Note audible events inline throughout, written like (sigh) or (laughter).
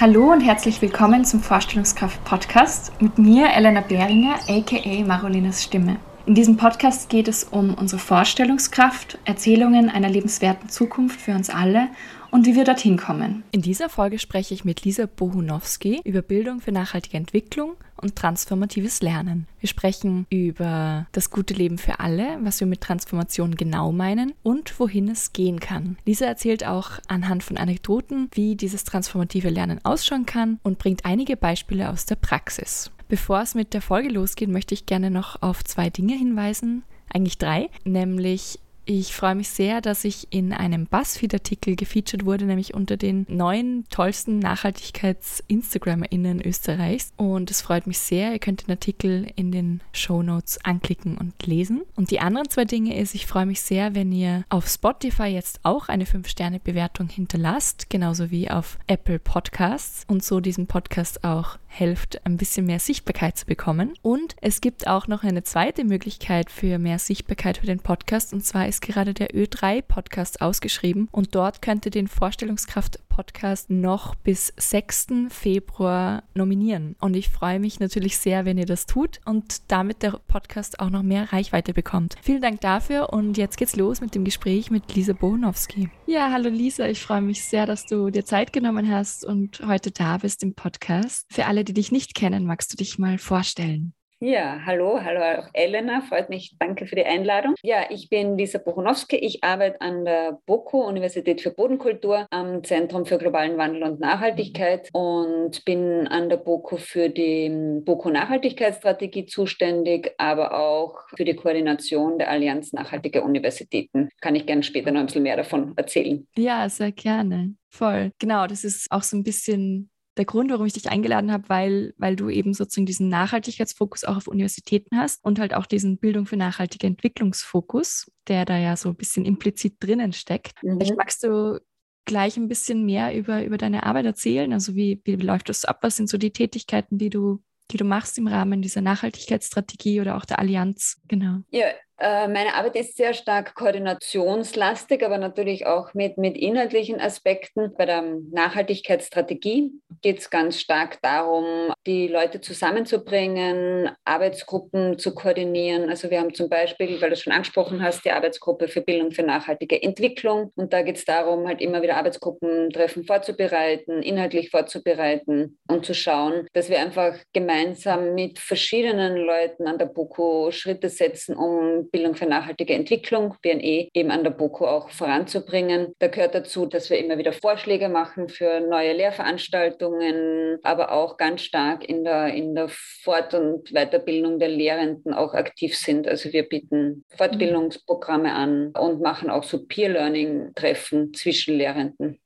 Hallo und herzlich willkommen zum Vorstellungskraft-Podcast mit mir, Elena Behringer, aka Marolinas Stimme. In diesem Podcast geht es um unsere Vorstellungskraft, Erzählungen einer lebenswerten Zukunft für uns alle und wie wir dorthin kommen. In dieser Folge spreche ich mit Lisa Bohunowski über Bildung für nachhaltige Entwicklung und transformatives Lernen. Wir sprechen über das gute Leben für alle, was wir mit Transformation genau meinen und wohin es gehen kann. Lisa erzählt auch anhand von Anekdoten, wie dieses transformative Lernen ausschauen kann und bringt einige Beispiele aus der Praxis. Bevor es mit der Folge losgeht, möchte ich gerne noch auf zwei Dinge hinweisen, eigentlich drei, nämlich ich freue mich sehr, dass ich in einem BuzzFeed-Artikel gefeatured wurde, nämlich unter den neun tollsten Nachhaltigkeits-InstagrammerInnen Österreichs. Und es freut mich sehr. Ihr könnt den Artikel in den Show Notes anklicken und lesen. Und die anderen zwei Dinge ist, ich freue mich sehr, wenn ihr auf Spotify jetzt auch eine 5-Sterne-Bewertung hinterlasst, genauso wie auf Apple Podcasts und so diesen Podcast auch hilft, ein bisschen mehr Sichtbarkeit zu bekommen. Und es gibt auch noch eine zweite Möglichkeit für mehr Sichtbarkeit für den Podcast. Und zwar ist gerade der Ö3-Podcast ausgeschrieben. Und dort könnt ihr den Vorstellungskraft-Podcast noch bis 6. Februar nominieren. Und ich freue mich natürlich sehr, wenn ihr das tut und damit der Podcast auch noch mehr Reichweite bekommt. Vielen Dank dafür und jetzt geht's los mit dem Gespräch mit Lisa Bohnowski. Ja, hallo Lisa, ich freue mich sehr, dass du dir Zeit genommen hast und heute da bist im Podcast. Für alle, die dich nicht kennen, magst du dich mal vorstellen? Ja, hallo, hallo auch Elena, freut mich, danke für die Einladung. Ja, ich bin Lisa Buchonowski, ich arbeite an der BOKU, Universität für Bodenkultur, am Zentrum für globalen Wandel und Nachhaltigkeit und bin an der BOKU für die BOKU Nachhaltigkeitsstrategie zuständig, aber auch für die Koordination der Allianz Nachhaltiger Universitäten. Kann ich gerne später noch ein bisschen mehr davon erzählen. Ja, sehr gerne. Voll. Genau, das ist auch so ein bisschen der Grund, warum ich dich eingeladen habe, weil, weil du eben sozusagen diesen Nachhaltigkeitsfokus auch auf Universitäten hast und halt auch diesen Bildung für nachhaltige Entwicklungsfokus, der da ja so ein bisschen implizit drinnen steckt. Mhm. Vielleicht magst du gleich ein bisschen mehr über, über deine Arbeit erzählen. Also wie, wie läuft das ab? Was sind so die Tätigkeiten, die du, die du machst im Rahmen dieser Nachhaltigkeitsstrategie oder auch der Allianz? Genau. Ja, meine Arbeit ist sehr stark koordinationslastig, aber natürlich auch mit, mit inhaltlichen Aspekten. Bei der Nachhaltigkeitsstrategie geht es ganz stark darum, die Leute zusammenzubringen, Arbeitsgruppen zu koordinieren. Also wir haben zum Beispiel, weil du es schon angesprochen hast, die Arbeitsgruppe für Bildung für nachhaltige Entwicklung. Und da geht es darum, halt immer wieder Arbeitsgruppentreffen vorzubereiten, inhaltlich vorzubereiten und zu schauen, dass wir einfach gemeinsam mit verschiedenen Leuten an der BOKU Schritte setzen, um Bildung für nachhaltige Entwicklung, BNE, eben an der BOKU auch voranzubringen. Da gehört dazu, dass wir immer wieder Vorschläge machen für neue Lehrveranstaltungen, aber auch ganz stark in der, in der Fort- und Weiterbildung der Lehrenden auch aktiv sind. Also wir bieten Fortbildungsprogramme an und machen auch so Peer-Learning-Treffen zwischen Lehrenden.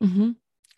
Mhm.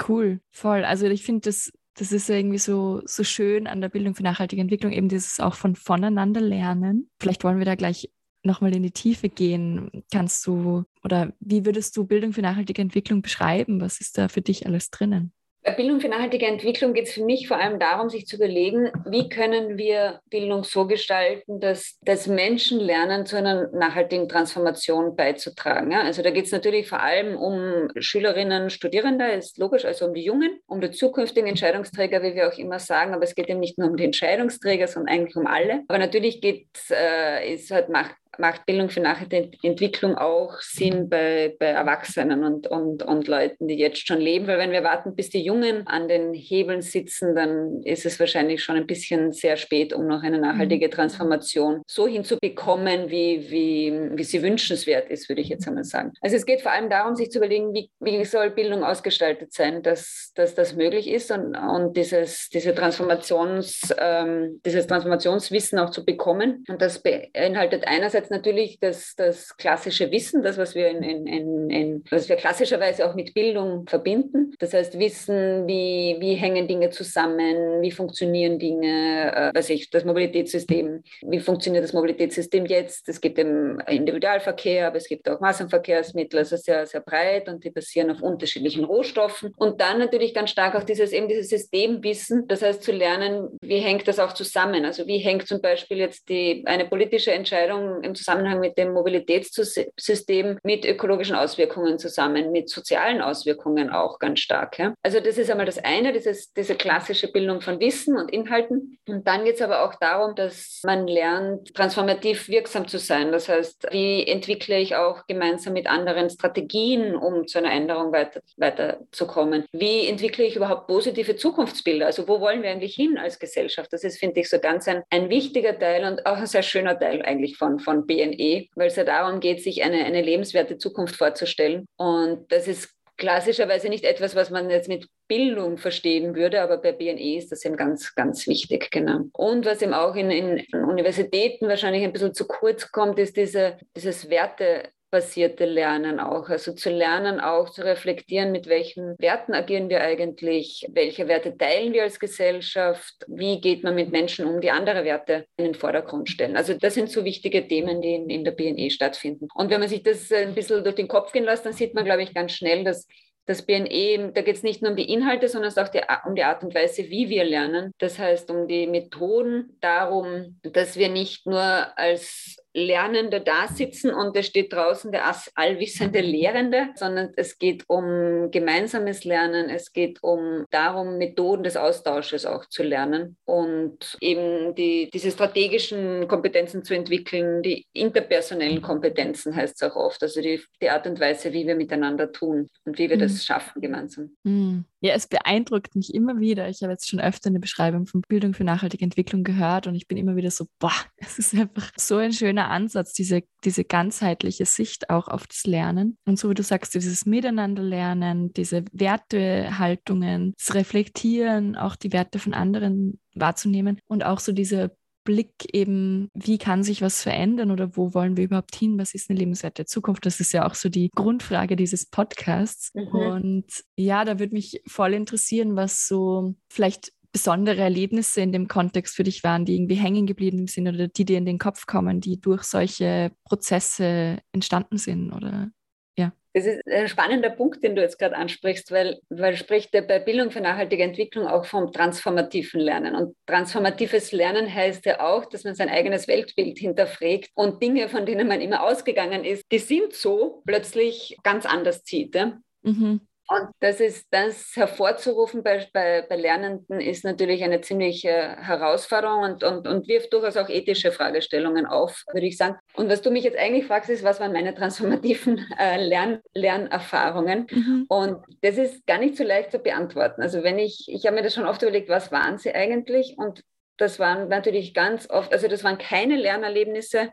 Cool, voll. Also ich finde das das ist irgendwie so, so schön an der Bildung für nachhaltige Entwicklung, eben dieses auch von voneinander lernen. Vielleicht wollen wir da gleich nochmal in die Tiefe gehen. Kannst du oder wie würdest du Bildung für nachhaltige Entwicklung beschreiben? Was ist da für dich alles drinnen? Bei Bildung für nachhaltige Entwicklung geht es für mich vor allem darum, sich zu überlegen, wie können wir Bildung so gestalten, dass, dass Menschen lernen, zu einer nachhaltigen Transformation beizutragen. Ja? Also da geht es natürlich vor allem um Schülerinnen, Studierende, ist logisch, also um die Jungen, um die zukünftigen Entscheidungsträger, wie wir auch immer sagen. Aber es geht eben nicht nur um die Entscheidungsträger, sondern eigentlich um alle. Aber natürlich geht äh, es halt macht macht Bildung für nachhaltige Entwicklung auch Sinn bei, bei Erwachsenen und, und, und Leuten, die jetzt schon leben. Weil wenn wir warten, bis die Jungen an den Hebeln sitzen, dann ist es wahrscheinlich schon ein bisschen sehr spät, um noch eine nachhaltige mhm. Transformation so hinzubekommen, wie, wie, wie sie wünschenswert ist, würde ich jetzt einmal sagen. Also es geht vor allem darum, sich zu überlegen, wie, wie soll Bildung ausgestaltet sein, dass, dass das möglich ist und, und dieses, diese Transformations, ähm, dieses Transformationswissen auch zu bekommen. Und das beinhaltet einerseits einerseits natürlich das, das klassische Wissen, das, was wir, in, in, in, was wir klassischerweise auch mit Bildung verbinden. Das heißt, Wissen, wie, wie hängen Dinge zusammen, wie funktionieren Dinge, äh, weiß ich, das Mobilitätssystem, wie funktioniert das Mobilitätssystem jetzt? Es gibt im Individualverkehr, aber es gibt auch Massenverkehrsmittel, also sehr, sehr breit und die basieren auf unterschiedlichen Rohstoffen. Und dann natürlich ganz stark auch dieses, eben dieses Systemwissen, das heißt zu lernen, wie hängt das auch zusammen? Also wie hängt zum Beispiel jetzt die, eine politische Entscheidung im Zusammenhang mit dem Mobilitätssystem mit ökologischen Auswirkungen zusammen, mit sozialen Auswirkungen auch ganz stark. Ja? Also das ist einmal das eine, dieses, diese klassische Bildung von Wissen und Inhalten. Und dann geht es aber auch darum, dass man lernt, transformativ wirksam zu sein. Das heißt, wie entwickle ich auch gemeinsam mit anderen Strategien, um zu einer Änderung weiter, weiterzukommen? Wie entwickle ich überhaupt positive Zukunftsbilder? Also wo wollen wir eigentlich hin als Gesellschaft? Das ist, finde ich, so ganz ein, ein wichtiger Teil und auch ein sehr schöner Teil eigentlich von, von BNE, weil es ja darum geht, sich eine, eine lebenswerte Zukunft vorzustellen. Und das ist klassischerweise nicht etwas, was man jetzt mit Bildung verstehen würde, aber bei BNE ist das eben ganz, ganz wichtig, genau. Und was eben auch in, in Universitäten wahrscheinlich ein bisschen zu kurz kommt, ist diese, dieses Werte, basierte Lernen auch. Also zu lernen, auch zu reflektieren, mit welchen Werten agieren wir eigentlich, welche Werte teilen wir als Gesellschaft, wie geht man mit Menschen um, die andere Werte in den Vordergrund stellen. Also das sind so wichtige Themen, die in, in der BNE stattfinden. Und wenn man sich das ein bisschen durch den Kopf gehen lässt, dann sieht man, glaube ich, ganz schnell, dass das BNE, da geht es nicht nur um die Inhalte, sondern es auch die, um die Art und Weise, wie wir lernen. Das heißt, um die Methoden, darum, dass wir nicht nur als Lernende da sitzen und es steht draußen der allwissende Lehrende, sondern es geht um gemeinsames Lernen, es geht um darum, Methoden des Austausches auch zu lernen und eben die, diese strategischen Kompetenzen zu entwickeln, die interpersonellen Kompetenzen heißt es auch oft, also die, die Art und Weise, wie wir miteinander tun und wie wir mhm. das schaffen gemeinsam. Mhm. Ja, es beeindruckt mich immer wieder. Ich habe jetzt schon öfter eine Beschreibung von Bildung für nachhaltige Entwicklung gehört und ich bin immer wieder so, boah, (laughs) es ist einfach so ein schöner Ansatz, diese, diese ganzheitliche Sicht auch auf das Lernen. Und so wie du sagst, dieses Miteinanderlernen, diese Wertehaltungen, das Reflektieren, auch die Werte von anderen wahrzunehmen und auch so diese Blick eben, wie kann sich was verändern oder wo wollen wir überhaupt hin? Was ist eine lebenswerte Zukunft? Das ist ja auch so die Grundfrage dieses Podcasts. Mhm. Und ja, da würde mich voll interessieren, was so vielleicht besondere Erlebnisse in dem Kontext für dich waren, die irgendwie hängen geblieben sind oder die dir in den Kopf kommen, die durch solche Prozesse entstanden sind oder das ist ein spannender Punkt, den du jetzt gerade ansprichst, weil, weil spricht er bei Bildung für nachhaltige Entwicklung auch vom transformativen Lernen. Und transformatives Lernen heißt ja auch, dass man sein eigenes Weltbild hinterfragt und Dinge, von denen man immer ausgegangen ist, die sind so, plötzlich ganz anders zieht. Ja? Mhm. Und das ist das hervorzurufen bei, bei, bei Lernenden ist natürlich eine ziemliche Herausforderung und, und, und wirft durchaus auch ethische Fragestellungen auf, würde ich sagen. Und was du mich jetzt eigentlich fragst, ist, was waren meine transformativen äh, Lern, Lernerfahrungen? Mhm. Und das ist gar nicht so leicht zu beantworten. Also wenn ich, ich habe mir das schon oft überlegt, was waren sie eigentlich? Und das waren natürlich ganz oft, also das waren keine Lernerlebnisse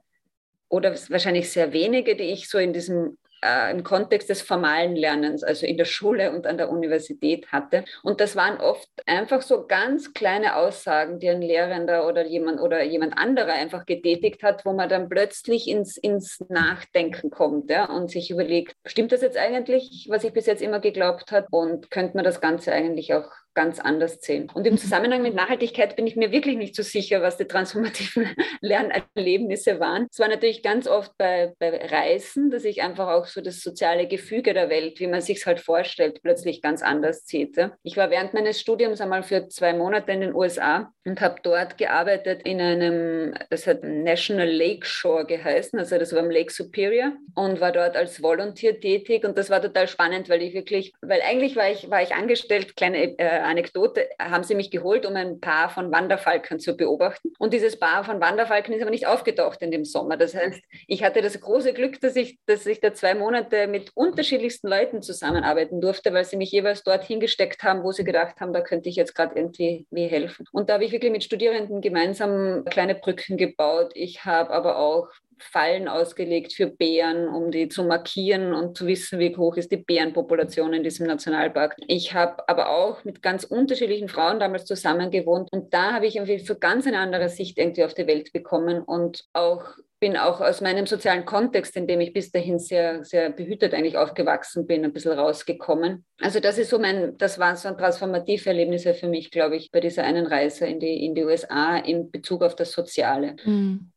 oder wahrscheinlich sehr wenige, die ich so in diesem äh, im Kontext des formalen Lernens, also in der Schule und an der Universität hatte. Und das waren oft einfach so ganz kleine Aussagen, die ein Lehrender oder jemand oder jemand anderer einfach getätigt hat, wo man dann plötzlich ins, ins Nachdenken kommt ja, und sich überlegt, stimmt das jetzt eigentlich, was ich bis jetzt immer geglaubt habe? Und könnte man das Ganze eigentlich auch ganz anders sehen. Und im mhm. Zusammenhang mit Nachhaltigkeit bin ich mir wirklich nicht so sicher, was die transformativen (laughs) Lernerlebnisse waren. Es war natürlich ganz oft bei, bei Reisen, dass ich einfach auch so das soziale Gefüge der Welt, wie man sich es halt vorstellt, plötzlich ganz anders sieht. Ich war während meines Studiums einmal für zwei Monate in den USA und habe dort gearbeitet in einem, das hat National Lake Shore geheißen, also das war am Lake Superior und war dort als Volunteer tätig und das war total spannend, weil ich wirklich, weil eigentlich war ich, war ich angestellt, kleine äh, Anekdote, haben sie mich geholt, um ein Paar von Wanderfalken zu beobachten. Und dieses Paar von Wanderfalken ist aber nicht aufgetaucht in dem Sommer. Das heißt, ich hatte das große Glück, dass ich, dass ich da zwei Monate mit unterschiedlichsten Leuten zusammenarbeiten durfte, weil sie mich jeweils dorthin gesteckt haben, wo sie gedacht haben, da könnte ich jetzt gerade irgendwie wie helfen. Und da habe ich wirklich mit Studierenden gemeinsam kleine Brücken gebaut. Ich habe aber auch Fallen ausgelegt für Bären, um die zu markieren und zu wissen, wie hoch ist die Bärenpopulation in diesem Nationalpark. Ich habe aber auch mit ganz unterschiedlichen Frauen damals zusammen gewohnt und da habe ich irgendwie so ganz eine andere Sicht irgendwie auf die Welt bekommen und auch bin auch aus meinem sozialen Kontext, in dem ich bis dahin sehr, sehr behütet eigentlich aufgewachsen bin, ein bisschen rausgekommen. Also das ist so mein, das waren so transformative Erlebnisse für mich, glaube ich, bei dieser einen Reise in die, in die USA in Bezug auf das Soziale. Mhm.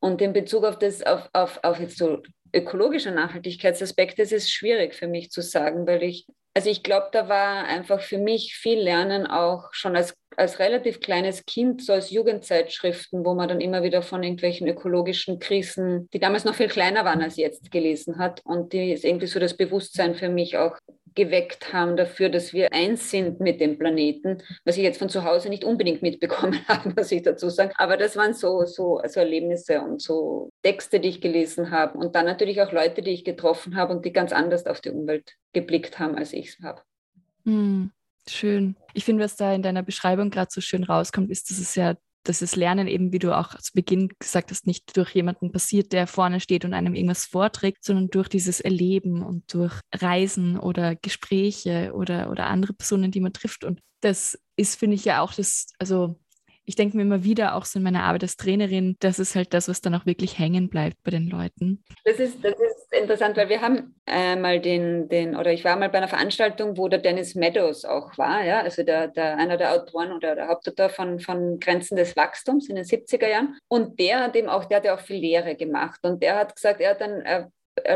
Und in Bezug auf das, auf, auf, auf jetzt so ökologischer Nachhaltigkeitsaspekt ist es schwierig für mich zu sagen, weil ich, also ich glaube, da war einfach für mich viel Lernen auch schon als, als relativ kleines Kind, so als Jugendzeitschriften, wo man dann immer wieder von irgendwelchen ökologischen Krisen, die damals noch viel kleiner waren als jetzt, gelesen hat. Und die ist irgendwie so das Bewusstsein für mich auch geweckt haben dafür, dass wir eins sind mit dem Planeten, was ich jetzt von zu Hause nicht unbedingt mitbekommen (laughs) habe, muss ich dazu sagen. Aber das waren so, so, so Erlebnisse und so Texte, die ich gelesen habe und dann natürlich auch Leute, die ich getroffen habe und die ganz anders auf die Umwelt geblickt haben, als ich es habe. Hm, schön. Ich finde, was da in deiner Beschreibung gerade so schön rauskommt, ist, dass es ja dass das Lernen eben, wie du auch zu Beginn gesagt hast, nicht durch jemanden passiert, der vorne steht und einem irgendwas vorträgt, sondern durch dieses Erleben und durch Reisen oder Gespräche oder, oder andere Personen, die man trifft. Und das ist, finde ich, ja auch das, also ich denke mir immer wieder, auch so in meiner Arbeit als Trainerin, das ist halt das, was dann auch wirklich hängen bleibt bei den Leuten. Das ist, das ist interessant, weil wir haben äh, mal den, den, oder ich war mal bei einer Veranstaltung, wo der Dennis Meadows auch war, ja, also der, der, einer der Autoren oder der Hauptautor von, von Grenzen des Wachstums in den 70er Jahren. Und der hat eben auch, der hat ja auch viel Lehre gemacht und der hat gesagt, er hat dann, als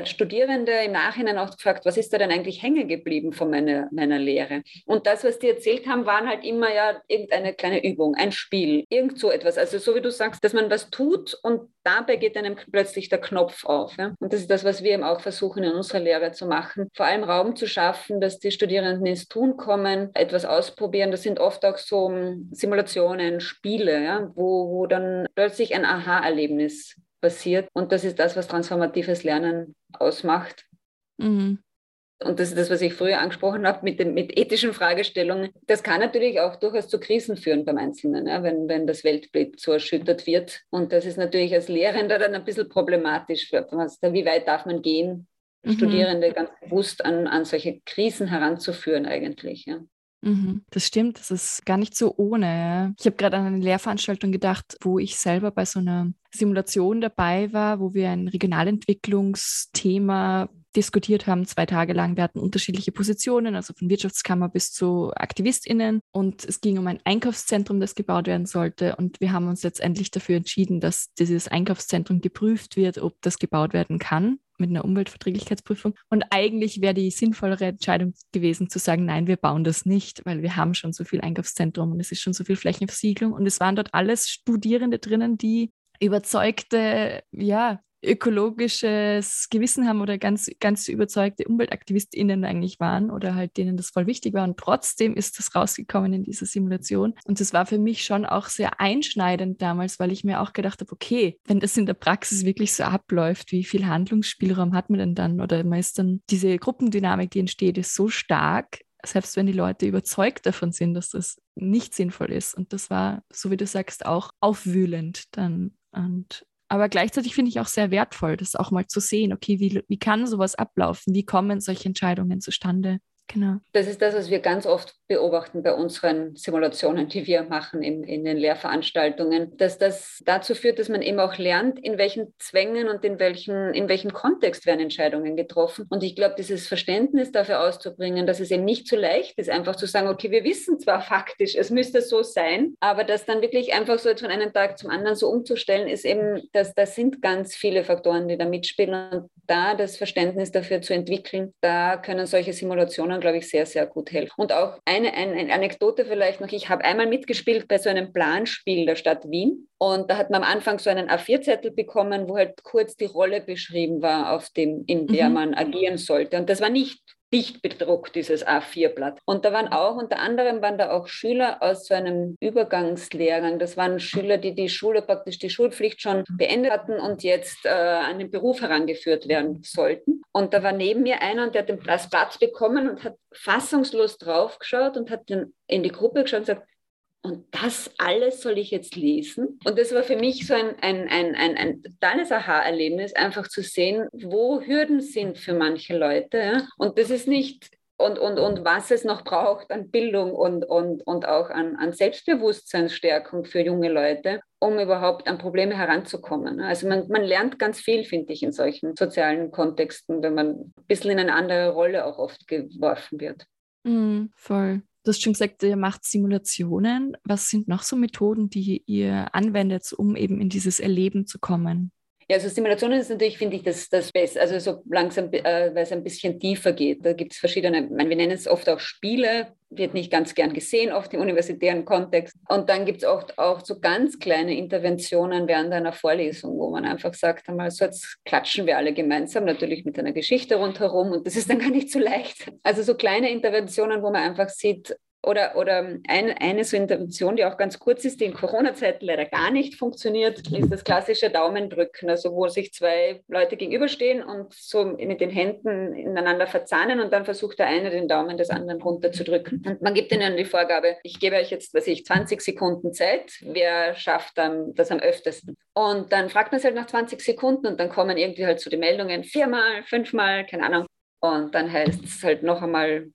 Studierende im Nachhinein auch gefragt, was ist da denn eigentlich hängen geblieben von meiner, meiner Lehre? Und das, was die erzählt haben, waren halt immer ja irgendeine kleine Übung, ein Spiel, irgend so etwas. Also so wie du sagst, dass man was tut und dabei geht einem plötzlich der Knopf auf. Ja? Und das ist das, was wir eben auch versuchen in unserer Lehre zu machen. Vor allem Raum zu schaffen, dass die Studierenden ins Tun kommen, etwas ausprobieren. Das sind oft auch so hm, Simulationen, Spiele, ja? wo, wo dann plötzlich ein Aha-Erlebnis passiert. Und das ist das, was transformatives Lernen ausmacht. Mhm. Und das ist das, was ich früher angesprochen habe mit, den, mit ethischen Fragestellungen. Das kann natürlich auch durchaus zu Krisen führen beim Einzelnen, ja, wenn, wenn das Weltbild so erschüttert wird. Und das ist natürlich als Lehrender dann ein bisschen problematisch. Wie weit darf man gehen, mhm. Studierende ganz bewusst an, an solche Krisen heranzuführen eigentlich. Ja. Mhm, das stimmt, das ist gar nicht so ohne. Ich habe gerade an eine Lehrveranstaltung gedacht, wo ich selber bei so einer Simulation dabei war, wo wir ein Regionalentwicklungsthema diskutiert haben, zwei Tage lang. Wir hatten unterschiedliche Positionen, also von Wirtschaftskammer bis zu AktivistInnen. Und es ging um ein Einkaufszentrum, das gebaut werden sollte. Und wir haben uns letztendlich dafür entschieden, dass dieses Einkaufszentrum geprüft wird, ob das gebaut werden kann mit einer Umweltverträglichkeitsprüfung. Und eigentlich wäre die sinnvollere Entscheidung gewesen zu sagen, nein, wir bauen das nicht, weil wir haben schon so viel Einkaufszentrum und es ist schon so viel Flächenversiegelung. Und es waren dort alles Studierende drinnen, die überzeugte, ja, ökologisches Gewissen haben oder ganz, ganz überzeugte UmweltaktivistInnen eigentlich waren oder halt denen das voll wichtig war. Und trotzdem ist das rausgekommen in dieser Simulation. Und das war für mich schon auch sehr einschneidend damals, weil ich mir auch gedacht habe, okay, wenn das in der Praxis wirklich so abläuft, wie viel Handlungsspielraum hat man denn dann? Oder meist dann diese Gruppendynamik, die entsteht, ist so stark, selbst wenn die Leute überzeugt davon sind, dass das nicht sinnvoll ist. Und das war, so wie du sagst, auch aufwühlend dann. Und aber gleichzeitig finde ich auch sehr wertvoll, das auch mal zu sehen, okay, wie, wie kann sowas ablaufen? Wie kommen solche Entscheidungen zustande? Genau. Das ist das, was wir ganz oft beobachten bei unseren Simulationen, die wir machen in, in den Lehrveranstaltungen, dass das dazu führt, dass man eben auch lernt, in welchen Zwängen und in welchen, in welchem Kontext werden Entscheidungen getroffen. Und ich glaube, dieses Verständnis dafür auszubringen, dass es eben nicht so leicht ist, einfach zu sagen, okay, wir wissen zwar (laughs) faktisch, es müsste so sein, aber das dann wirklich einfach so von einem Tag zum anderen so umzustellen, ist eben, dass das sind ganz viele Faktoren, die da mitspielen. Und da das Verständnis dafür zu entwickeln, da können solche Simulationen, glaube ich, sehr, sehr gut helfen. Und auch eine, eine, eine Anekdote vielleicht noch. Ich habe einmal mitgespielt bei so einem Planspiel der Stadt Wien. Und da hat man am Anfang so einen A4-Zettel bekommen, wo halt kurz die Rolle beschrieben war, auf dem, in der mhm. man agieren sollte. Und das war nicht dicht bedruckt, dieses A4-Blatt. Und da waren auch, unter anderem waren da auch Schüler aus so einem Übergangslehrgang. Das waren Schüler, die die Schule praktisch die Schulpflicht schon beendet hatten und jetzt äh, an den Beruf herangeführt werden sollten. Und da war neben mir einer und der hat den Platz bekommen und hat fassungslos draufgeschaut und hat dann in die Gruppe geschaut und gesagt, und das alles soll ich jetzt lesen. Und das war für mich so ein, ein, ein, ein, ein totales Aha-Erlebnis, einfach zu sehen, wo Hürden sind für manche Leute. Und das ist nicht, und, und, und was es noch braucht an Bildung und, und, und auch an, an Selbstbewusstseinsstärkung für junge Leute, um überhaupt an Probleme heranzukommen. Also man, man lernt ganz viel, finde ich, in solchen sozialen Kontexten, wenn man ein bisschen in eine andere Rolle auch oft geworfen wird. Mm, voll. Du hast schon gesagt, ihr macht Simulationen. Was sind noch so Methoden, die ihr anwendet, um eben in dieses Erleben zu kommen? Ja, also Simulationen ist natürlich, finde ich, das, das Beste. Also so langsam, äh, weil es ein bisschen tiefer geht. Da gibt es verschiedene, ich meine, wir nennen es oft auch Spiele, wird nicht ganz gern gesehen, oft im universitären Kontext. Und dann gibt es oft auch so ganz kleine Interventionen während einer Vorlesung, wo man einfach sagt, einmal so jetzt klatschen wir alle gemeinsam, natürlich mit einer Geschichte rundherum und das ist dann gar nicht so leicht. Also so kleine Interventionen, wo man einfach sieht, oder, oder ein, eine so Intervention, die auch ganz kurz ist, die in Corona-Zeiten leider gar nicht funktioniert, ist das klassische Daumendrücken, also wo sich zwei Leute gegenüberstehen und so mit den Händen ineinander verzahnen und dann versucht der eine den Daumen des anderen runterzudrücken. Und man gibt ihnen die Vorgabe, ich gebe euch jetzt, was ich, 20 Sekunden Zeit, wer schafft dann das am öftesten? Und dann fragt man es halt nach 20 Sekunden und dann kommen irgendwie halt so die Meldungen, viermal, fünfmal, keine Ahnung. Und dann heißt es halt noch einmal,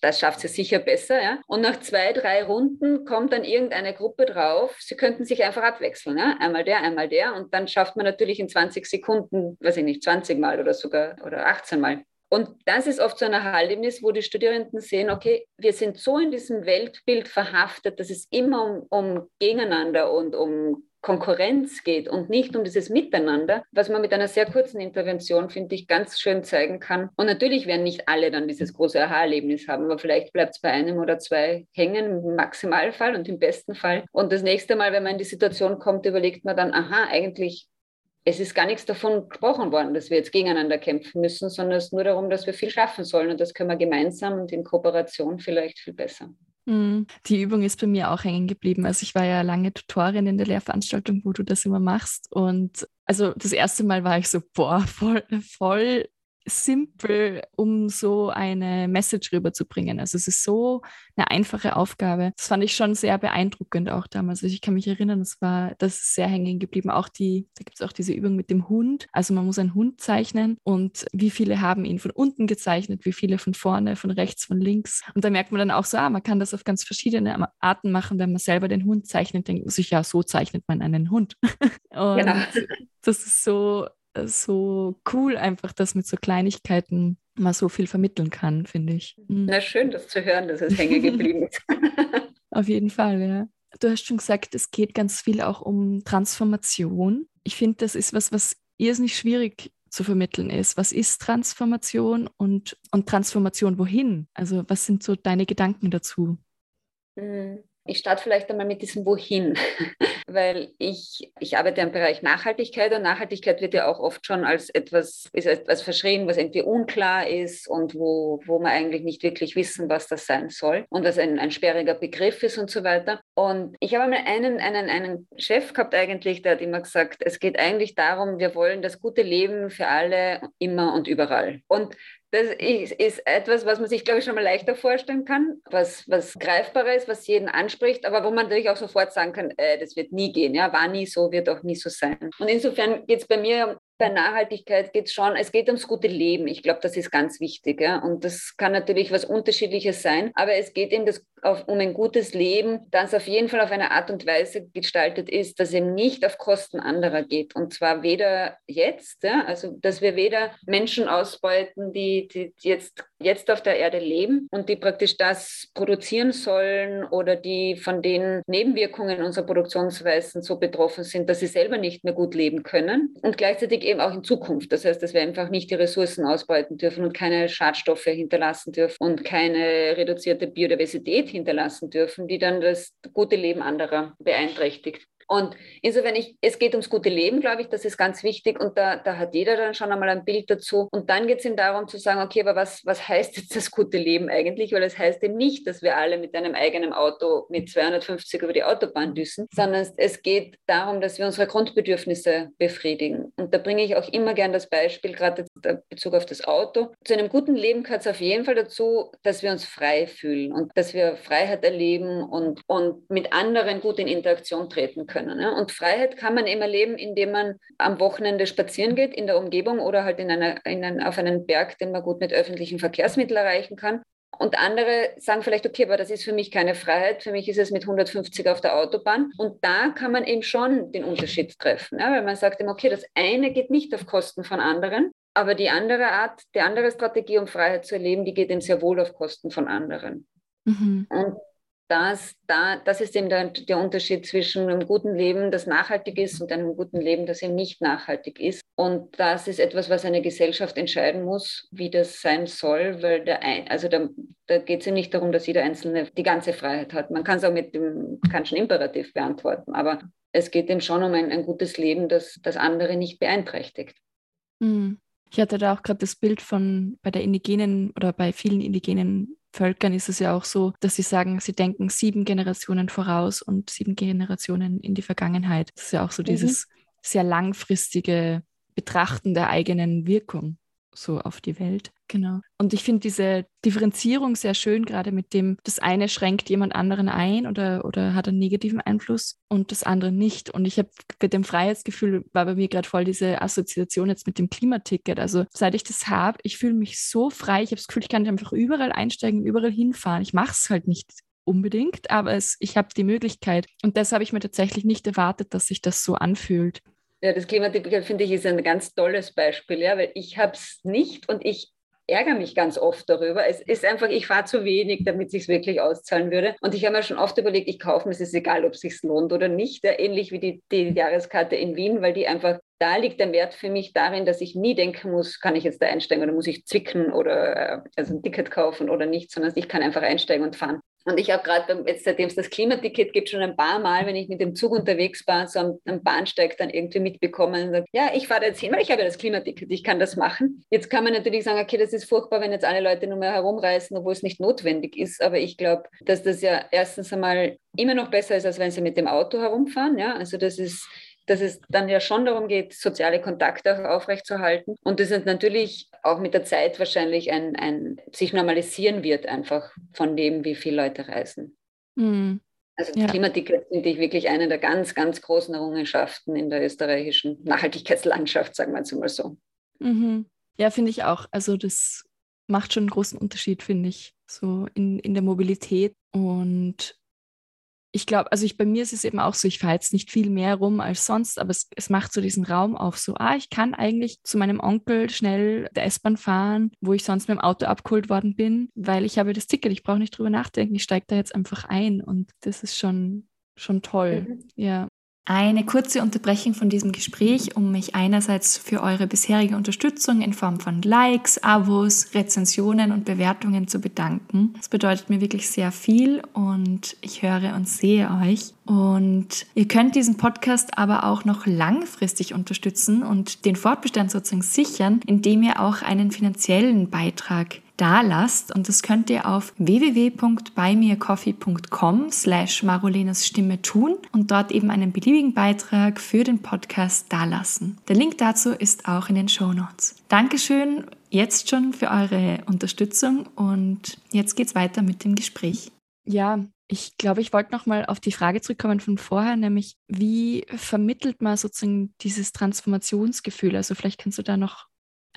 das schafft sie sicher besser. Ja? Und nach zwei, drei Runden kommt dann irgendeine Gruppe drauf, sie könnten sich einfach abwechseln. Ja? Einmal der, einmal der. Und dann schafft man natürlich in 20 Sekunden, weiß ich nicht, 20 Mal oder sogar oder 18 Mal. Und das ist oft so ein Erlebnis, wo die Studierenden sehen, okay, wir sind so in diesem Weltbild verhaftet, dass es immer um, um Gegeneinander und um Konkurrenz geht und nicht um dieses Miteinander, was man mit einer sehr kurzen Intervention, finde ich, ganz schön zeigen kann. Und natürlich werden nicht alle dann dieses große Aha-Erlebnis haben, aber vielleicht bleibt es bei einem oder zwei hängen im Maximalfall und im besten Fall. Und das nächste Mal, wenn man in die Situation kommt, überlegt man dann, aha, eigentlich es ist gar nichts davon gesprochen worden, dass wir jetzt gegeneinander kämpfen müssen, sondern es ist nur darum, dass wir viel schaffen sollen. Und das können wir gemeinsam und in Kooperation vielleicht viel besser. Mhm. Die Übung ist bei mir auch hängen geblieben. Also ich war ja lange Tutorin in der Lehrveranstaltung, wo du das immer machst. Und also das erste Mal war ich so, boah, voll, voll simpel, um so eine Message rüberzubringen. Also es ist so eine einfache Aufgabe. Das fand ich schon sehr beeindruckend auch damals. Also ich kann mich erinnern, das war, das ist sehr hängen geblieben. Auch die, da gibt es auch diese Übung mit dem Hund. Also man muss einen Hund zeichnen und wie viele haben ihn von unten gezeichnet, wie viele von vorne, von rechts, von links. Und da merkt man dann auch so, ah, man kann das auf ganz verschiedene Arten machen. Wenn man selber den Hund zeichnet, denkt man sich, ja, so zeichnet man einen Hund. (laughs) und genau. das ist so so cool, einfach, dass mit so Kleinigkeiten man so viel vermitteln kann, finde ich. Mhm. Na schön, das zu hören, dass es hängen geblieben ist. (laughs) (laughs) Auf jeden Fall, ja. Du hast schon gesagt, es geht ganz viel auch um Transformation. Ich finde, das ist was, was irrsinnig schwierig zu vermitteln ist. Was ist Transformation und, und Transformation wohin? Also was sind so deine Gedanken dazu? Ich starte vielleicht einmal mit diesem Wohin, (laughs) weil ich, ich arbeite im Bereich Nachhaltigkeit und Nachhaltigkeit wird ja auch oft schon als etwas, ist etwas verschrien, was irgendwie unklar ist und wo, wo wir eigentlich nicht wirklich wissen, was das sein soll und was ein, ein sperriger Begriff ist und so weiter. Und ich habe mal einen, einen, einen Chef gehabt eigentlich, der hat immer gesagt, es geht eigentlich darum, wir wollen das gute Leben für alle immer und überall. Und das ist, etwas, was man sich, glaube ich, schon mal leichter vorstellen kann, was, was greifbarer ist, was jeden anspricht, aber wo man natürlich auch sofort sagen kann, äh, das wird nie gehen, ja, war nie so, wird auch nie so sein. Und insofern geht es bei mir bei Nachhaltigkeit geht es schon, es geht ums gute Leben. Ich glaube, das ist ganz wichtig. Ja? Und das kann natürlich was Unterschiedliches sein, aber es geht eben das, auf, um ein gutes Leben, das auf jeden Fall auf eine Art und Weise gestaltet ist, dass eben nicht auf Kosten anderer geht. Und zwar weder jetzt, ja? also dass wir weder Menschen ausbeuten, die, die jetzt, jetzt auf der Erde leben und die praktisch das produzieren sollen oder die von den Nebenwirkungen unserer Produktionsweisen so betroffen sind, dass sie selber nicht mehr gut leben können. Und gleichzeitig eben auch in Zukunft. Das heißt, dass wir einfach nicht die Ressourcen ausbeuten dürfen und keine Schadstoffe hinterlassen dürfen und keine reduzierte Biodiversität hinterlassen dürfen, die dann das gute Leben anderer beeinträchtigt. Und insofern, ich, es geht ums gute Leben, glaube ich, das ist ganz wichtig. Und da, da hat jeder dann schon einmal ein Bild dazu. Und dann geht es ihm darum zu sagen, okay, aber was, was heißt jetzt das gute Leben eigentlich? Weil es heißt eben nicht, dass wir alle mit einem eigenen Auto mit 250 über die Autobahn düsen, sondern es, es geht darum, dass wir unsere Grundbedürfnisse befriedigen. Und da bringe ich auch immer gern das Beispiel, gerade in Bezug auf das Auto. Zu einem guten Leben gehört es auf jeden Fall dazu, dass wir uns frei fühlen und dass wir Freiheit erleben und, und mit anderen gut in Interaktion treten können können. Ja? Und Freiheit kann man eben erleben, indem man am Wochenende spazieren geht in der Umgebung oder halt in einer, in einen, auf einen Berg, den man gut mit öffentlichen Verkehrsmitteln erreichen kann. Und andere sagen vielleicht, okay, aber das ist für mich keine Freiheit, für mich ist es mit 150 auf der Autobahn. Und da kann man eben schon den Unterschied treffen, ja? weil man sagt eben, okay, das eine geht nicht auf Kosten von anderen, aber die andere Art, die andere Strategie, um Freiheit zu erleben, die geht eben sehr wohl auf Kosten von anderen. Mhm. Und das, da, das ist eben der, der Unterschied zwischen einem guten Leben, das nachhaltig ist, und einem guten Leben, das eben nicht nachhaltig ist. Und das ist etwas, was eine Gesellschaft entscheiden muss, wie das sein soll, weil der, also da, da geht es ja nicht darum, dass jeder Einzelne die ganze Freiheit hat. Man kann es auch mit dem Kantschen Imperativ beantworten, aber es geht eben schon um ein, ein gutes Leben, das, das andere nicht beeinträchtigt. Mhm. Ich hatte da auch gerade das Bild von bei der indigenen oder bei vielen indigenen Völkern ist es ja auch so, dass sie sagen, sie denken sieben Generationen voraus und sieben Generationen in die Vergangenheit. Das ist ja auch so mhm. dieses sehr langfristige Betrachten der eigenen Wirkung so auf die Welt. Genau. Und ich finde diese Differenzierung sehr schön, gerade mit dem, das eine schränkt jemand anderen ein oder, oder hat einen negativen Einfluss und das andere nicht. Und ich habe mit dem Freiheitsgefühl war bei mir gerade voll diese Assoziation jetzt mit dem Klimaticket. Also seit ich das habe, ich fühle mich so frei. Ich habe das Gefühl, ich kann einfach überall einsteigen, überall hinfahren. Ich mache es halt nicht unbedingt, aber es, ich habe die Möglichkeit. Und das habe ich mir tatsächlich nicht erwartet, dass sich das so anfühlt. Ja, das Klimaticket finde ich ist ein ganz tolles Beispiel, ja, weil ich habe es nicht und ich ärgere mich ganz oft darüber. Es ist einfach, ich fahre zu wenig, damit es wirklich auszahlen würde. Und ich habe mir schon oft überlegt, ich kaufe mir, es ist egal, ob es sich lohnt oder nicht. Ja, ähnlich wie die, die Jahreskarte in Wien, weil die einfach da liegt der Wert für mich darin, dass ich nie denken muss, kann ich jetzt da einsteigen oder muss ich zwicken oder äh, also ein Ticket kaufen oder nicht, sondern ich kann einfach einsteigen und fahren. Und ich habe gerade, jetzt seitdem es das Klimaticket gibt, schon ein paar Mal, wenn ich mit dem Zug unterwegs war, so am, am Bahnsteig dann irgendwie mitbekommen, sag, ja, ich fahre jetzt hin, weil ich habe ja das Klimaticket, ich kann das machen. Jetzt kann man natürlich sagen, okay, das ist furchtbar, wenn jetzt alle Leute nur mehr herumreisen, obwohl es nicht notwendig ist. Aber ich glaube, dass das ja erstens einmal immer noch besser ist, als wenn sie mit dem Auto herumfahren. Ja, also das ist dass es dann ja schon darum geht, soziale Kontakte auch aufrechtzuerhalten und das ist natürlich auch mit der Zeit wahrscheinlich ein, ein sich normalisieren wird einfach von dem, wie viele Leute reisen. Mhm. Also ja. Klimaticket finde ich wirklich eine der ganz, ganz großen Errungenschaften in der österreichischen Nachhaltigkeitslandschaft, sagen wir es mal so. Mhm. Ja, finde ich auch. Also das macht schon einen großen Unterschied, finde ich, so in, in der Mobilität. Und ich glaube, also ich, bei mir ist es eben auch so, ich fahre jetzt nicht viel mehr rum als sonst, aber es, es macht so diesen Raum auf, so, ah, ich kann eigentlich zu meinem Onkel schnell der S-Bahn fahren, wo ich sonst mit dem Auto abgeholt worden bin, weil ich habe das Ticket, ich brauche nicht drüber nachdenken, ich steige da jetzt einfach ein und das ist schon, schon toll. Mhm. Ja. Eine kurze Unterbrechung von diesem Gespräch, um mich einerseits für eure bisherige Unterstützung in Form von Likes, Abos, Rezensionen und Bewertungen zu bedanken. Das bedeutet mir wirklich sehr viel und ich höre und sehe euch. Und ihr könnt diesen Podcast aber auch noch langfristig unterstützen und den Fortbestand sozusagen sichern, indem ihr auch einen finanziellen Beitrag da lasst. Und das könnt ihr auf www.buymeacoffee.com slash Marolenas Stimme tun und dort eben einen beliebigen Beitrag für den Podcast dalassen. Der Link dazu ist auch in den Show Notes. Dankeschön jetzt schon für eure Unterstützung und jetzt geht's weiter mit dem Gespräch. Ja, ich glaube, ich wollte noch mal auf die Frage zurückkommen von vorher, nämlich wie vermittelt man sozusagen dieses Transformationsgefühl? Also vielleicht kannst du da noch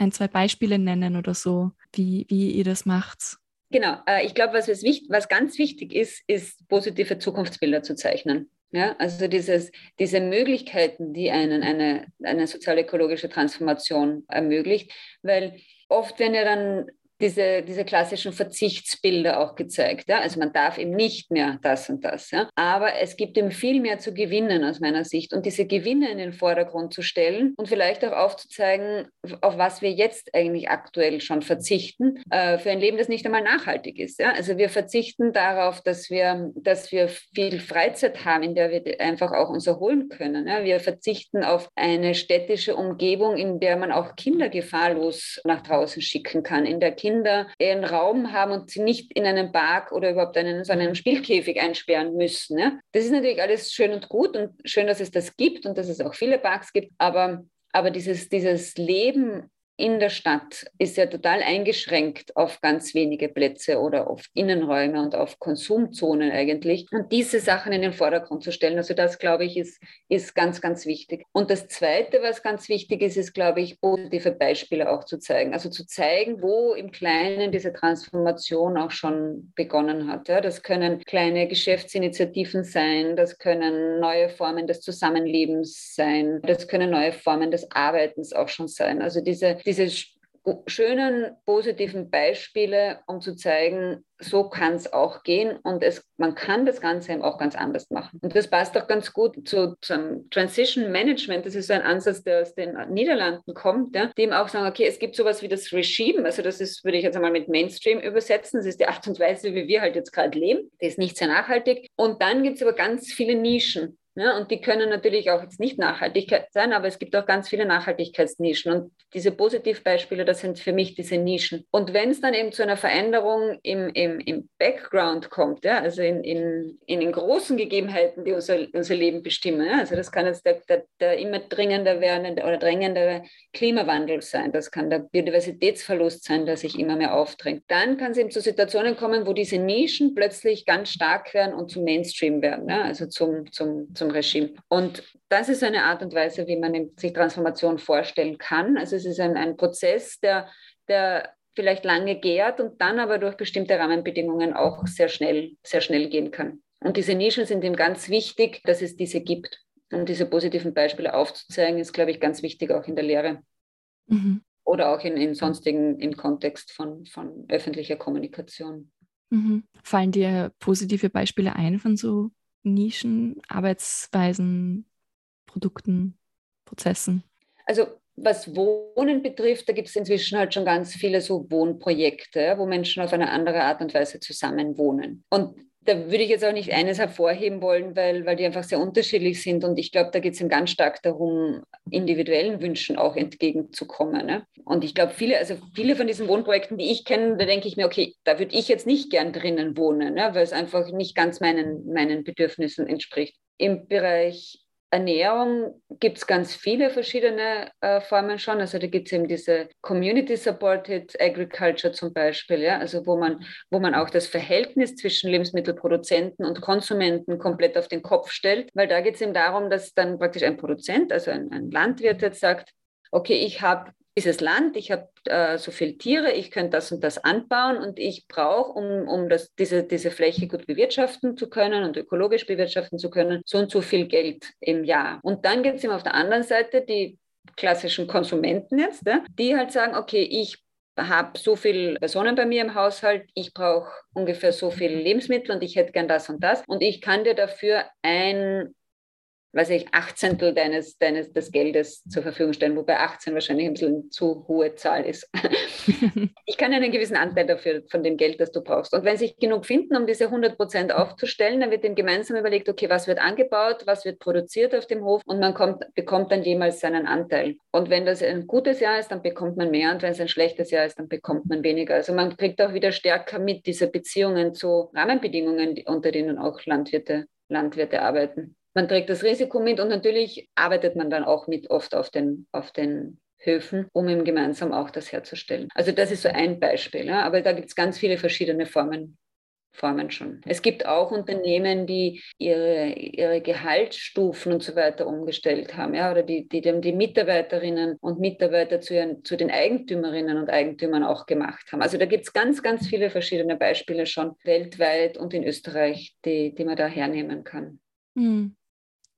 ein, zwei Beispiele nennen oder so, wie, wie ihr das macht. Genau, äh, ich glaube, was, was ganz wichtig ist, ist positive Zukunftsbilder zu zeichnen. Ja, also dieses, diese Möglichkeiten, die einen eine, eine sozial-ökologische Transformation ermöglicht, weil oft, wenn ihr dann diese, diese klassischen Verzichtsbilder auch gezeigt. Ja? Also man darf eben nicht mehr das und das. Ja? Aber es gibt ihm viel mehr zu gewinnen aus meiner Sicht. Und diese Gewinne in den Vordergrund zu stellen und vielleicht auch aufzuzeigen, auf was wir jetzt eigentlich aktuell schon verzichten, äh, für ein Leben, das nicht einmal nachhaltig ist. Ja? Also wir verzichten darauf, dass wir, dass wir viel Freizeit haben, in der wir einfach auch uns erholen können. Ja? Wir verzichten auf eine städtische Umgebung, in der man auch Kinder gefahrlos nach draußen schicken kann, in der Kinder Kinder einen Raum haben und sie nicht in einen Park oder überhaupt einen, so einen Spielkäfig einsperren müssen. Ja? Das ist natürlich alles schön und gut und schön, dass es das gibt und dass es auch viele Parks gibt, aber, aber dieses, dieses Leben in der Stadt ist ja total eingeschränkt auf ganz wenige Plätze oder auf Innenräume und auf Konsumzonen eigentlich. Und diese Sachen in den Vordergrund zu stellen, also das, glaube ich, ist, ist ganz, ganz wichtig. Und das Zweite, was ganz wichtig ist, ist, glaube ich, positive Beispiele auch zu zeigen. Also zu zeigen, wo im Kleinen diese Transformation auch schon begonnen hat. Ja, das können kleine Geschäftsinitiativen sein, das können neue Formen des Zusammenlebens sein, das können neue Formen des Arbeitens auch schon sein. Also diese, diese schönen, positiven Beispiele, um zu zeigen, so kann es auch gehen und es, man kann das Ganze eben auch ganz anders machen. Und das passt auch ganz gut zu, zum Transition Management. Das ist so ein Ansatz, der aus den Niederlanden kommt, ja, die eben auch sagen, okay, es gibt sowas wie das Regime, also das ist, würde ich jetzt einmal mit Mainstream übersetzen, das ist die Art und Weise, wie wir halt jetzt gerade leben, die ist nicht sehr nachhaltig. Und dann gibt es aber ganz viele Nischen. Ja, und die können natürlich auch jetzt nicht Nachhaltigkeit sein, aber es gibt auch ganz viele Nachhaltigkeitsnischen. Und diese Positivbeispiele, das sind für mich diese Nischen. Und wenn es dann eben zu einer Veränderung im, im, im Background kommt, ja, also in, in, in den großen Gegebenheiten, die unser, unser Leben bestimmen, ja, also das kann jetzt der, der, der immer dringender werdende oder drängendere Klimawandel sein, das kann der Biodiversitätsverlust sein, der sich immer mehr aufdrängt. Dann kann es eben zu Situationen kommen, wo diese Nischen plötzlich ganz stark werden und zum Mainstream werden, ja, also zum, zum zum Regime. Und das ist eine Art und Weise, wie man sich Transformation vorstellen kann. Also es ist ein, ein Prozess, der, der vielleicht lange gärt und dann aber durch bestimmte Rahmenbedingungen auch sehr schnell, sehr schnell gehen kann. Und diese Nischen sind ihm ganz wichtig, dass es diese gibt. Und diese positiven Beispiele aufzuzeigen, ist, glaube ich, ganz wichtig auch in der Lehre. Mhm. Oder auch in, in sonstigen, im Kontext von, von öffentlicher Kommunikation. Mhm. Fallen dir positive Beispiele ein von so Nischen, Arbeitsweisen, Produkten, Prozessen? Also was Wohnen betrifft, da gibt es inzwischen halt schon ganz viele so Wohnprojekte, wo Menschen auf eine andere Art und Weise zusammen wohnen. Und da würde ich jetzt auch nicht eines hervorheben wollen, weil, weil die einfach sehr unterschiedlich sind. Und ich glaube, da geht es ganz stark darum, individuellen Wünschen auch entgegenzukommen. Ne? Und ich glaube, viele, also viele von diesen Wohnprojekten, die ich kenne, da denke ich mir, okay, da würde ich jetzt nicht gern drinnen wohnen, ne? weil es einfach nicht ganz meinen, meinen Bedürfnissen entspricht. Im Bereich Ernährung gibt es ganz viele verschiedene äh, Formen schon. Also da gibt es eben diese Community-Supported Agriculture zum Beispiel, ja, also wo man, wo man auch das Verhältnis zwischen Lebensmittelproduzenten und Konsumenten komplett auf den Kopf stellt, weil da geht es eben darum, dass dann praktisch ein Produzent, also ein, ein Landwirt jetzt sagt, okay, ich habe dieses Land, ich habe äh, so viele Tiere, ich könnte das und das anbauen und ich brauche, um, um das, diese, diese Fläche gut bewirtschaften zu können und ökologisch bewirtschaften zu können, so und so viel Geld im Jahr. Und dann gibt es eben auf der anderen Seite die klassischen Konsumenten jetzt, ja, die halt sagen, okay, ich habe so viele Personen bei mir im Haushalt, ich brauche ungefähr so viele Lebensmittel und ich hätte gern das und das und ich kann dir dafür ein weiß ich, Achtzehntel deines, deines des Geldes zur Verfügung stellen, wobei 18 wahrscheinlich ein bisschen zu hohe Zahl ist. (laughs) ich kann einen gewissen Anteil dafür von dem Geld, das du brauchst. Und wenn sich genug finden, um diese 100 Prozent aufzustellen, dann wird dem gemeinsam überlegt, okay, was wird angebaut, was wird produziert auf dem Hof und man kommt, bekommt dann jemals seinen Anteil. Und wenn das ein gutes Jahr ist, dann bekommt man mehr und wenn es ein schlechtes Jahr ist, dann bekommt man weniger. Also man kriegt auch wieder stärker mit diese Beziehungen zu Rahmenbedingungen, unter denen auch Landwirte, Landwirte arbeiten man trägt das Risiko mit und natürlich arbeitet man dann auch mit oft auf den, auf den Höfen, um eben gemeinsam auch das herzustellen. Also das ist so ein Beispiel, ja? aber da gibt es ganz viele verschiedene Formen, Formen schon. Es gibt auch Unternehmen, die ihre, ihre Gehaltsstufen und so weiter umgestellt haben, ja, oder die, die die Mitarbeiterinnen und Mitarbeiter zu, ihren, zu den Eigentümerinnen und Eigentümern auch gemacht haben. Also da gibt es ganz, ganz viele verschiedene Beispiele schon weltweit und in Österreich, die, die man da hernehmen kann. Hm.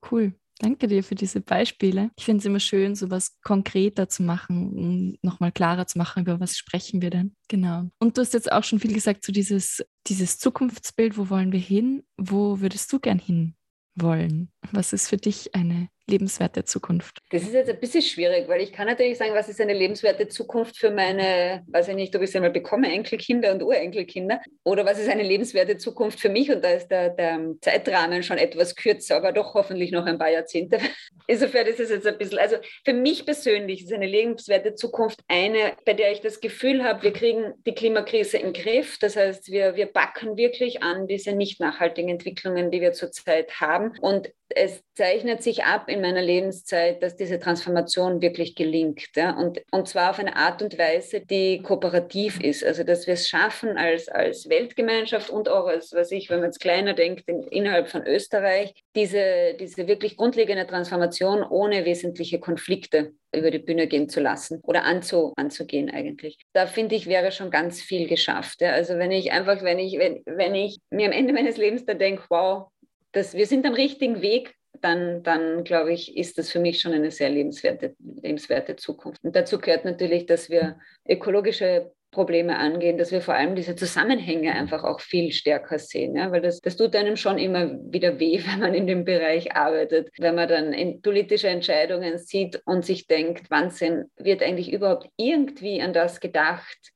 Cool. Danke dir für diese Beispiele. Ich finde es immer schön, sowas konkreter zu machen, um nochmal klarer zu machen, über was sprechen wir denn. Genau. Und du hast jetzt auch schon viel gesagt zu dieses, dieses Zukunftsbild, wo wollen wir hin? Wo würdest du gern hin wollen? Was ist für dich eine lebenswerte Zukunft? Das ist jetzt ein bisschen schwierig, weil ich kann natürlich sagen, was ist eine lebenswerte Zukunft für meine, weiß ich nicht, ob ich es einmal bekomme, Enkelkinder und Urenkelkinder, oder was ist eine lebenswerte Zukunft für mich? Und da ist der, der Zeitrahmen schon etwas kürzer, aber doch hoffentlich noch ein paar Jahrzehnte. (laughs) Insofern ist es jetzt ein bisschen, also für mich persönlich ist eine lebenswerte Zukunft eine, bei der ich das Gefühl habe, wir kriegen die Klimakrise in den Griff. Das heißt, wir, wir backen wirklich an diese nicht nachhaltigen Entwicklungen, die wir zurzeit haben. Und es zeichnet sich ab in meiner Lebenszeit, dass diese Transformation wirklich gelingt. Ja? Und, und zwar auf eine Art und Weise, die kooperativ ist. Also, dass wir es schaffen als, als Weltgemeinschaft und auch als, was ich, wenn man jetzt kleiner denkt, in, innerhalb von Österreich, diese, diese wirklich grundlegende Transformation ohne wesentliche Konflikte über die Bühne gehen zu lassen oder anzu, anzugehen eigentlich. Da finde ich, wäre schon ganz viel geschafft. Ja? Also wenn ich einfach, wenn ich, wenn, wenn ich mir am Ende meines Lebens da denke, wow, dass wir sind am richtigen Weg, dann, dann glaube ich, ist das für mich schon eine sehr lebenswerte, lebenswerte Zukunft. Und dazu gehört natürlich, dass wir ökologische Probleme angehen, dass wir vor allem diese Zusammenhänge einfach auch viel stärker sehen. Ja? Weil das, das tut einem schon immer wieder weh, (laughs) wenn man in dem Bereich arbeitet, wenn man dann politische Entscheidungen sieht und sich denkt, Wahnsinn, wird eigentlich überhaupt irgendwie an das gedacht,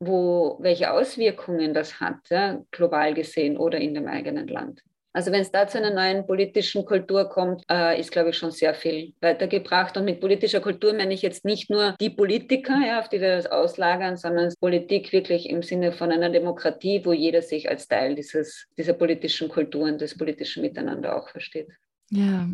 wo, welche Auswirkungen das hat, ja? global gesehen oder in dem eigenen Land. Also wenn es da zu einer neuen politischen Kultur kommt, äh, ist, glaube ich, schon sehr viel weitergebracht. Und mit politischer Kultur meine ich jetzt nicht nur die Politiker, ja, auf die wir das auslagern, sondern Politik wirklich im Sinne von einer Demokratie, wo jeder sich als Teil dieses, dieser politischen Kultur und des politischen Miteinander auch versteht. Ja,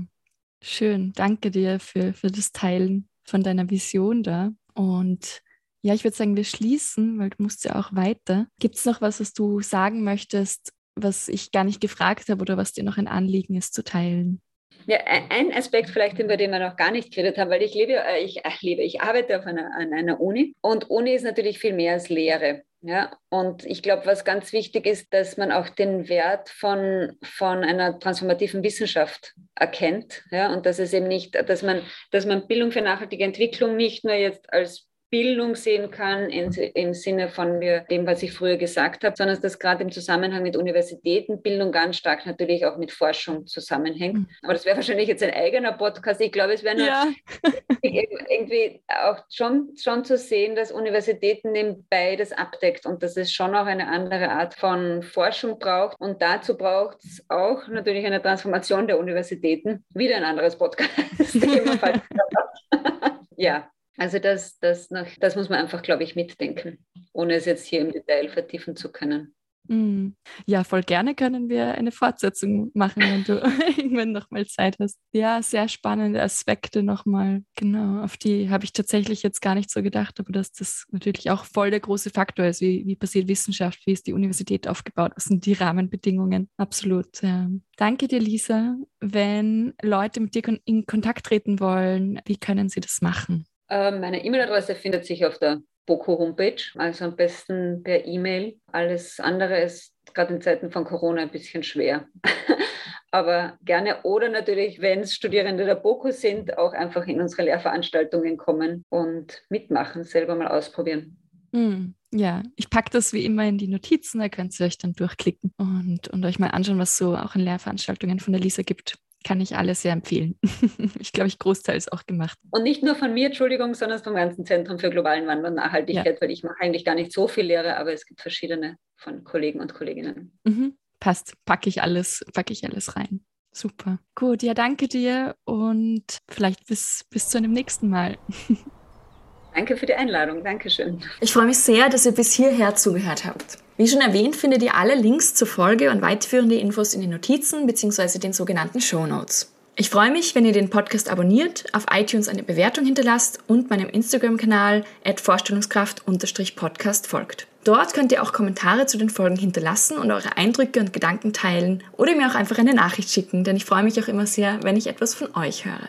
schön. Danke dir für, für das Teilen von deiner Vision da. Und ja, ich würde sagen, wir schließen, weil du musst ja auch weiter. Gibt es noch was, was du sagen möchtest was ich gar nicht gefragt habe oder was dir noch ein Anliegen ist zu teilen? Ja, ein Aspekt vielleicht, über den wir noch gar nicht geredet haben, weil ich lebe, äh, ich äh, lebe, ich arbeite auf einer, an einer Uni und Uni ist natürlich viel mehr als Lehre. Ja, und ich glaube, was ganz wichtig ist, dass man auch den Wert von, von einer transformativen Wissenschaft erkennt. Ja, und dass es eben nicht, dass man, dass man Bildung für nachhaltige Entwicklung nicht nur jetzt als Bildung sehen kann in, im Sinne von mir, dem, was ich früher gesagt habe, sondern dass gerade im Zusammenhang mit Universitäten Bildung ganz stark natürlich auch mit Forschung zusammenhängt. Mhm. Aber das wäre wahrscheinlich jetzt ein eigener Podcast. Ich glaube, es wäre ja. (laughs) irgendwie auch schon, schon zu sehen, dass Universitäten eben beides abdeckt und dass es schon auch eine andere Art von Forschung braucht. Und dazu braucht es auch natürlich eine Transformation der Universitäten. Wieder ein anderes Podcast. (laughs) ja, also das, das, noch, das muss man einfach, glaube ich, mitdenken, ohne es jetzt hier im Detail vertiefen zu können. Mm. Ja, voll gerne können wir eine Fortsetzung machen, wenn du (laughs) (laughs) irgendwann nochmal Zeit hast. Ja, sehr spannende Aspekte nochmal. Genau, auf die habe ich tatsächlich jetzt gar nicht so gedacht, aber dass das natürlich auch voll der große Faktor ist. Wie, wie passiert Wissenschaft? Wie ist die Universität aufgebaut? Was sind die Rahmenbedingungen? Absolut. Ja. Danke dir, Lisa. Wenn Leute mit dir in Kontakt treten wollen, wie können sie das machen? Ähm, meine E-Mail-Adresse findet sich auf der Boko-Homepage, also am besten per E-Mail. Alles andere ist gerade in Zeiten von Corona ein bisschen schwer. (laughs) Aber gerne oder natürlich, wenn es Studierende der BOKU sind, auch einfach in unsere Lehrveranstaltungen kommen und mitmachen, selber mal ausprobieren. Mm, ja, ich packe das wie immer in die Notizen, da könnt ihr euch dann durchklicken und, und euch mal anschauen, was so auch in Lehrveranstaltungen von der Lisa gibt kann ich alles sehr empfehlen. (laughs) ich glaube, ich großteils auch gemacht. Und nicht nur von mir, Entschuldigung, sondern vom ganzen Zentrum für globalen Wandel und Nachhaltigkeit, ja. weil ich mache eigentlich gar nicht so viel Lehre, aber es gibt verschiedene von Kollegen und Kolleginnen. Mhm. Passt, packe ich alles, packe ich alles rein. Super. Gut, ja, danke dir und vielleicht bis, bis zu einem nächsten Mal. (laughs) Danke für die Einladung. Dankeschön. Ich freue mich sehr, dass ihr bis hierher zugehört habt. Wie schon erwähnt, findet ihr alle Links zur Folge und weiterführende Infos in den Notizen bzw. den sogenannten Show Notes. Ich freue mich, wenn ihr den Podcast abonniert, auf iTunes eine Bewertung hinterlasst und meinem Instagram-Kanal vorstellungskraft-podcast folgt. Dort könnt ihr auch Kommentare zu den Folgen hinterlassen und eure Eindrücke und Gedanken teilen oder mir auch einfach eine Nachricht schicken, denn ich freue mich auch immer sehr, wenn ich etwas von euch höre.